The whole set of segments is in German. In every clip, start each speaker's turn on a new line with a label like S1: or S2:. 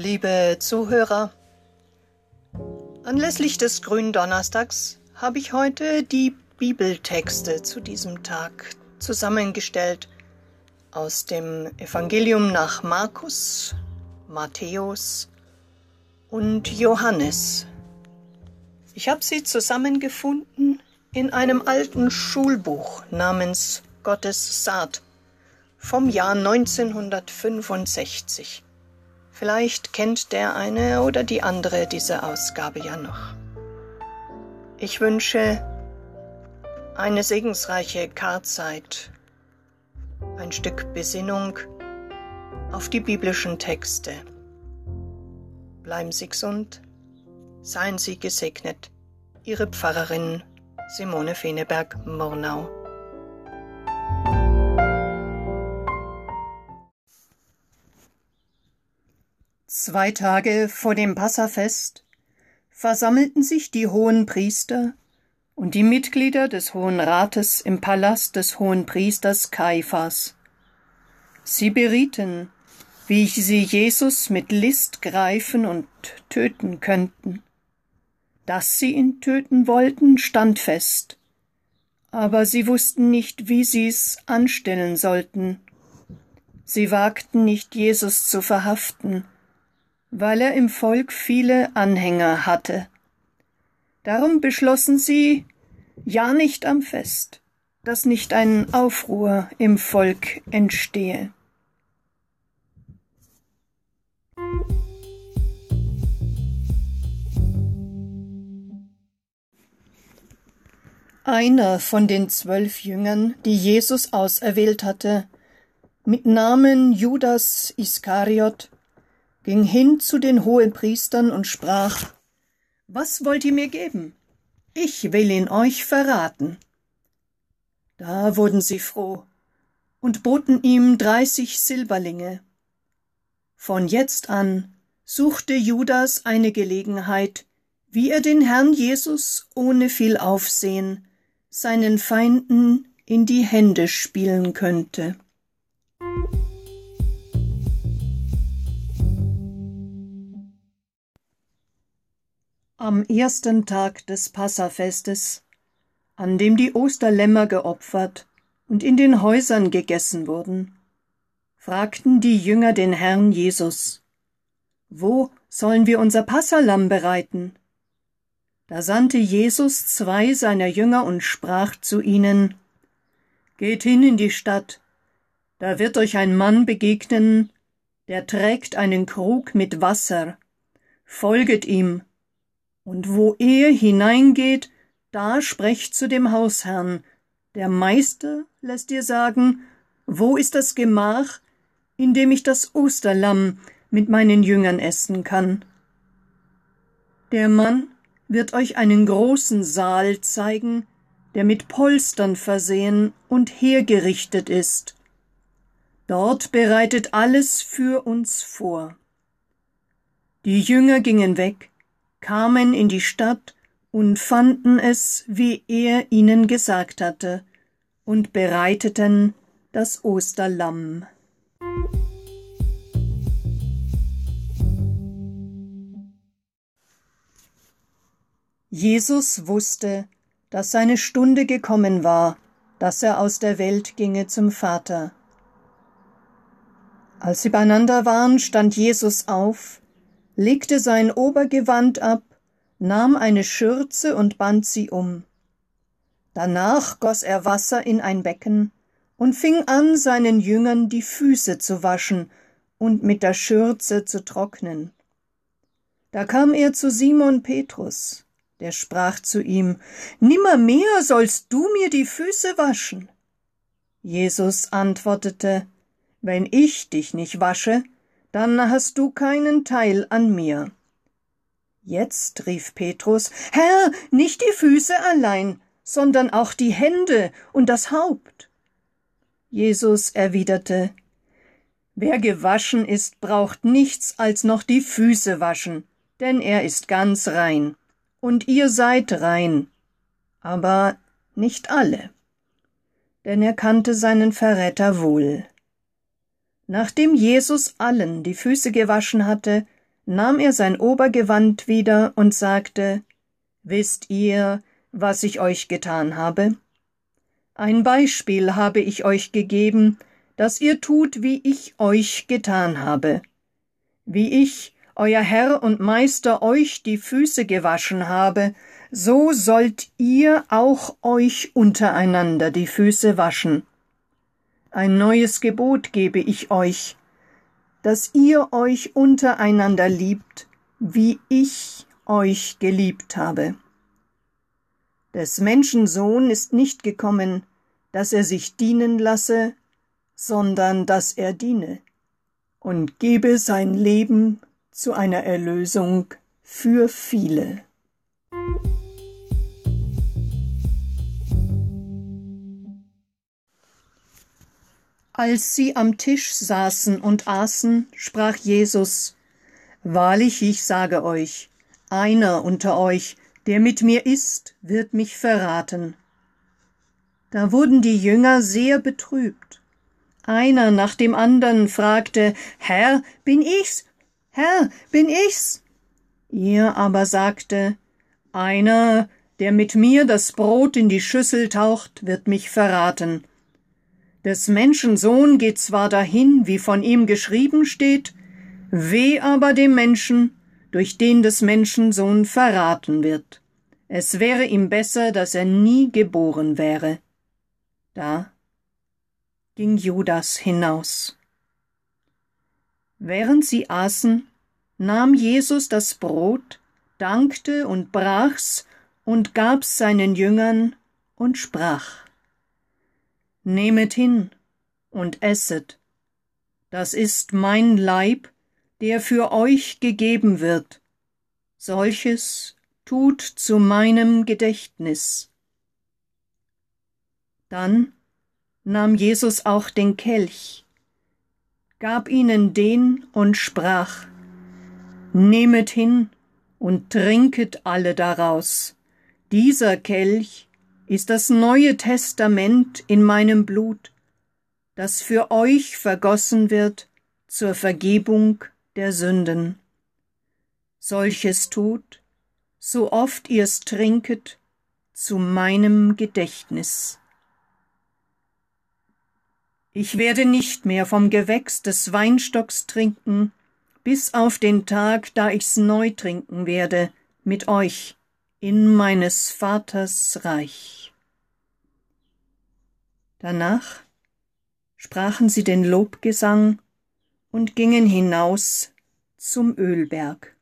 S1: Liebe Zuhörer, anlässlich des Gründonnerstags habe ich heute die Bibeltexte zu diesem Tag zusammengestellt aus dem Evangelium nach Markus, Matthäus und Johannes. Ich habe sie zusammengefunden in einem alten Schulbuch namens Gottes Saat vom Jahr 1965. Vielleicht kennt der eine oder die andere diese Ausgabe ja noch. Ich wünsche eine segensreiche Karzeit, ein Stück Besinnung auf die biblischen Texte. Bleiben Sie gesund, seien Sie gesegnet. Ihre Pfarrerin Simone Feneberg-Murnau. Zwei Tage vor dem Passafest versammelten sich die hohen Priester und die Mitglieder des Hohen Rates im Palast des Hohen Priesters Kaiphas. Sie berieten, wie sie Jesus mit List greifen und töten könnten. Dass sie ihn töten wollten, stand fest, aber sie wussten nicht, wie sie's anstellen sollten. Sie wagten nicht, Jesus zu verhaften, weil er im Volk viele Anhänger hatte. Darum beschlossen sie, ja nicht am Fest, dass nicht ein Aufruhr im Volk entstehe. Einer von den zwölf Jüngern, die Jesus auserwählt hatte, mit Namen Judas Iskariot, ging hin zu den Hohenpriestern und sprach Was wollt ihr mir geben? Ich will ihn euch verraten. Da wurden sie froh und boten ihm dreißig Silberlinge. Von jetzt an suchte Judas eine Gelegenheit, wie er den Herrn Jesus ohne viel Aufsehen seinen Feinden in die Hände spielen könnte. Am ersten Tag des Passafestes, an dem die Osterlämmer geopfert und in den Häusern gegessen wurden, fragten die Jünger den Herrn Jesus, Wo sollen wir unser Passalam bereiten? Da sandte Jesus zwei seiner Jünger und sprach zu ihnen, Geht hin in die Stadt, da wird euch ein Mann begegnen, der trägt einen Krug mit Wasser, folget ihm, und wo er hineingeht, da sprecht zu dem Hausherrn, der Meister lässt dir sagen, wo ist das Gemach, in dem ich das Osterlamm mit meinen Jüngern essen kann. Der Mann wird euch einen großen Saal zeigen, der mit Polstern versehen und hergerichtet ist. Dort bereitet alles für uns vor. Die Jünger gingen weg, kamen in die Stadt und fanden es, wie er ihnen gesagt hatte, und bereiteten das Osterlamm. Jesus wusste, dass seine Stunde gekommen war, dass er aus der Welt ginge zum Vater. Als sie beieinander waren, stand Jesus auf, legte sein Obergewand ab, nahm eine Schürze und band sie um. Danach goss er Wasser in ein Becken und fing an, seinen Jüngern die Füße zu waschen und mit der Schürze zu trocknen. Da kam er zu Simon Petrus, der sprach zu ihm, Nimmermehr sollst du mir die Füße waschen. Jesus antwortete, Wenn ich dich nicht wasche, dann hast du keinen Teil an mir. Jetzt rief Petrus, Herr, nicht die Füße allein, sondern auch die Hände und das Haupt. Jesus erwiderte, Wer gewaschen ist, braucht nichts als noch die Füße waschen, denn er ist ganz rein. Und ihr seid rein, aber nicht alle. Denn er kannte seinen Verräter wohl. Nachdem Jesus allen die Füße gewaschen hatte, nahm er sein Obergewand wieder und sagte Wisst ihr, was ich euch getan habe? Ein Beispiel habe ich euch gegeben, dass ihr tut, wie ich euch getan habe. Wie ich, euer Herr und Meister, euch die Füße gewaschen habe, so sollt ihr auch euch untereinander die Füße waschen. Ein neues Gebot gebe ich euch, dass ihr euch untereinander liebt, wie ich euch geliebt habe. Des Menschen Sohn ist nicht gekommen, dass er sich dienen lasse, sondern dass er diene und gebe sein Leben zu einer Erlösung für viele. Als sie am Tisch saßen und aßen, sprach Jesus Wahrlich, ich sage euch, einer unter euch, der mit mir ist, wird mich verraten. Da wurden die Jünger sehr betrübt. Einer nach dem andern fragte Herr, bin ich's? Herr, bin ich's? Er aber sagte Einer, der mit mir das Brot in die Schüssel taucht, wird mich verraten. Des Menschen Sohn geht zwar dahin, wie von ihm geschrieben steht, weh aber dem Menschen, durch den des Menschen Sohn verraten wird. Es wäre ihm besser, dass er nie geboren wäre. Da ging Judas hinaus. Während sie aßen, nahm Jesus das Brot, dankte und brach's und gab's seinen Jüngern und sprach Nehmet hin und esset. Das ist mein Leib, der für euch gegeben wird. Solches tut zu meinem Gedächtnis. Dann nahm Jesus auch den Kelch, gab ihnen den und sprach Nehmet hin und trinket alle daraus. Dieser Kelch ist das neue Testament in meinem Blut, das für euch vergossen wird zur Vergebung der Sünden. Solches tut, so oft ihr's trinket, zu meinem Gedächtnis. Ich werde nicht mehr vom Gewächs des Weinstocks trinken, bis auf den Tag, da ich's neu trinken werde mit euch in meines Vaters Reich. Danach sprachen sie den Lobgesang und gingen hinaus zum Ölberg.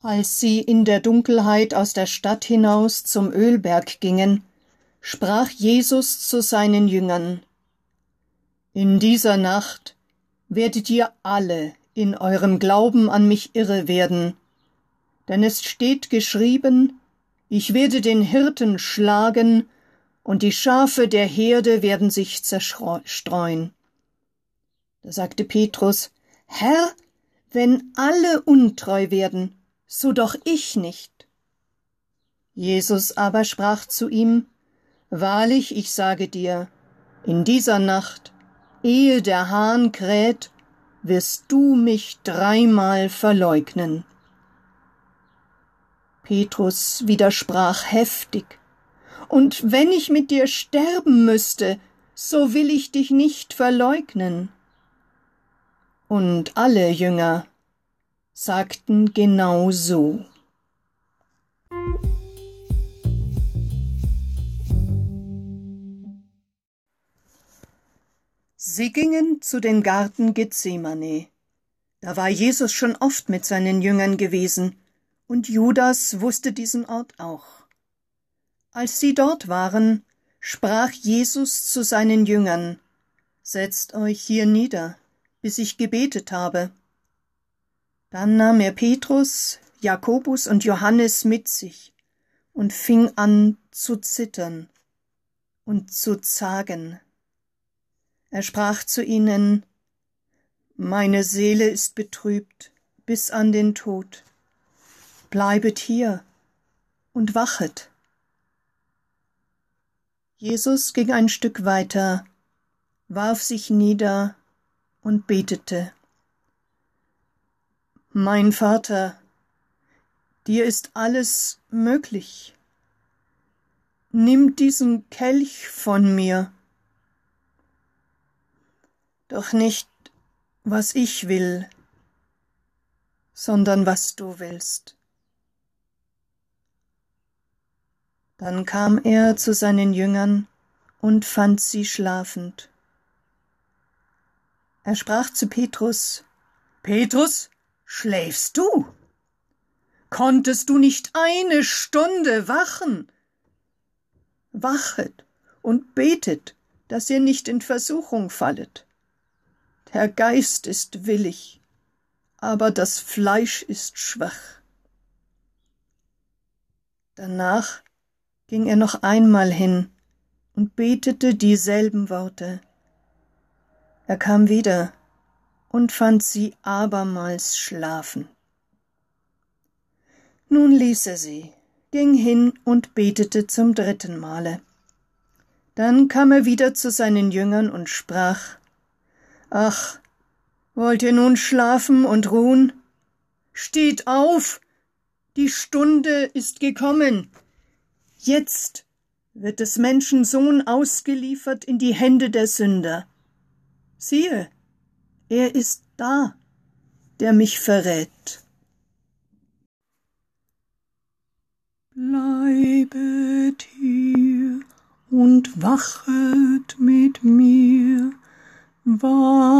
S1: Als sie in der Dunkelheit aus der Stadt hinaus zum Ölberg gingen, sprach Jesus zu seinen Jüngern In dieser Nacht werdet ihr alle in eurem Glauben an mich irre werden. Denn es steht geschrieben, ich werde den Hirten schlagen, und die Schafe der Herde werden sich zerstreuen. Da sagte Petrus, Herr, wenn alle untreu werden, so doch ich nicht. Jesus aber sprach zu ihm, Wahrlich, ich sage dir, in dieser Nacht ehe der Hahn kräht, wirst du mich dreimal verleugnen. Petrus widersprach heftig, und wenn ich mit dir sterben müsste, so will ich dich nicht verleugnen. Und alle Jünger sagten genau so. Sie gingen zu den Garten Gethsemane. Da war Jesus schon oft mit seinen Jüngern gewesen, und Judas wusste diesen Ort auch. Als sie dort waren, sprach Jesus zu seinen Jüngern Setzt euch hier nieder, bis ich gebetet habe. Dann nahm er Petrus, Jakobus und Johannes mit sich und fing an zu zittern und zu zagen. Er sprach zu ihnen Meine Seele ist betrübt bis an den Tod. Bleibet hier und wachet. Jesus ging ein Stück weiter, warf sich nieder und betete. Mein Vater, dir ist alles möglich. Nimm diesen Kelch von mir. Doch nicht, was ich will, sondern was du willst. Dann kam er zu seinen Jüngern und fand sie schlafend. Er sprach zu Petrus, Petrus, schläfst du? Konntest du nicht eine Stunde wachen? Wachet und betet, dass ihr nicht in Versuchung fallet. Der Geist ist willig, aber das Fleisch ist schwach. Danach ging er noch einmal hin und betete dieselben Worte. Er kam wieder und fand sie abermals schlafen. Nun ließ er sie, ging hin und betete zum dritten Male. Dann kam er wieder zu seinen Jüngern und sprach Ach, wollt ihr nun schlafen und ruhen? Steht auf, die Stunde ist gekommen, Jetzt wird des Menschen Sohn ausgeliefert in die Hände der Sünder. Siehe, er ist da, der mich verrät. Bleibet hier und wachet mit mir, wachet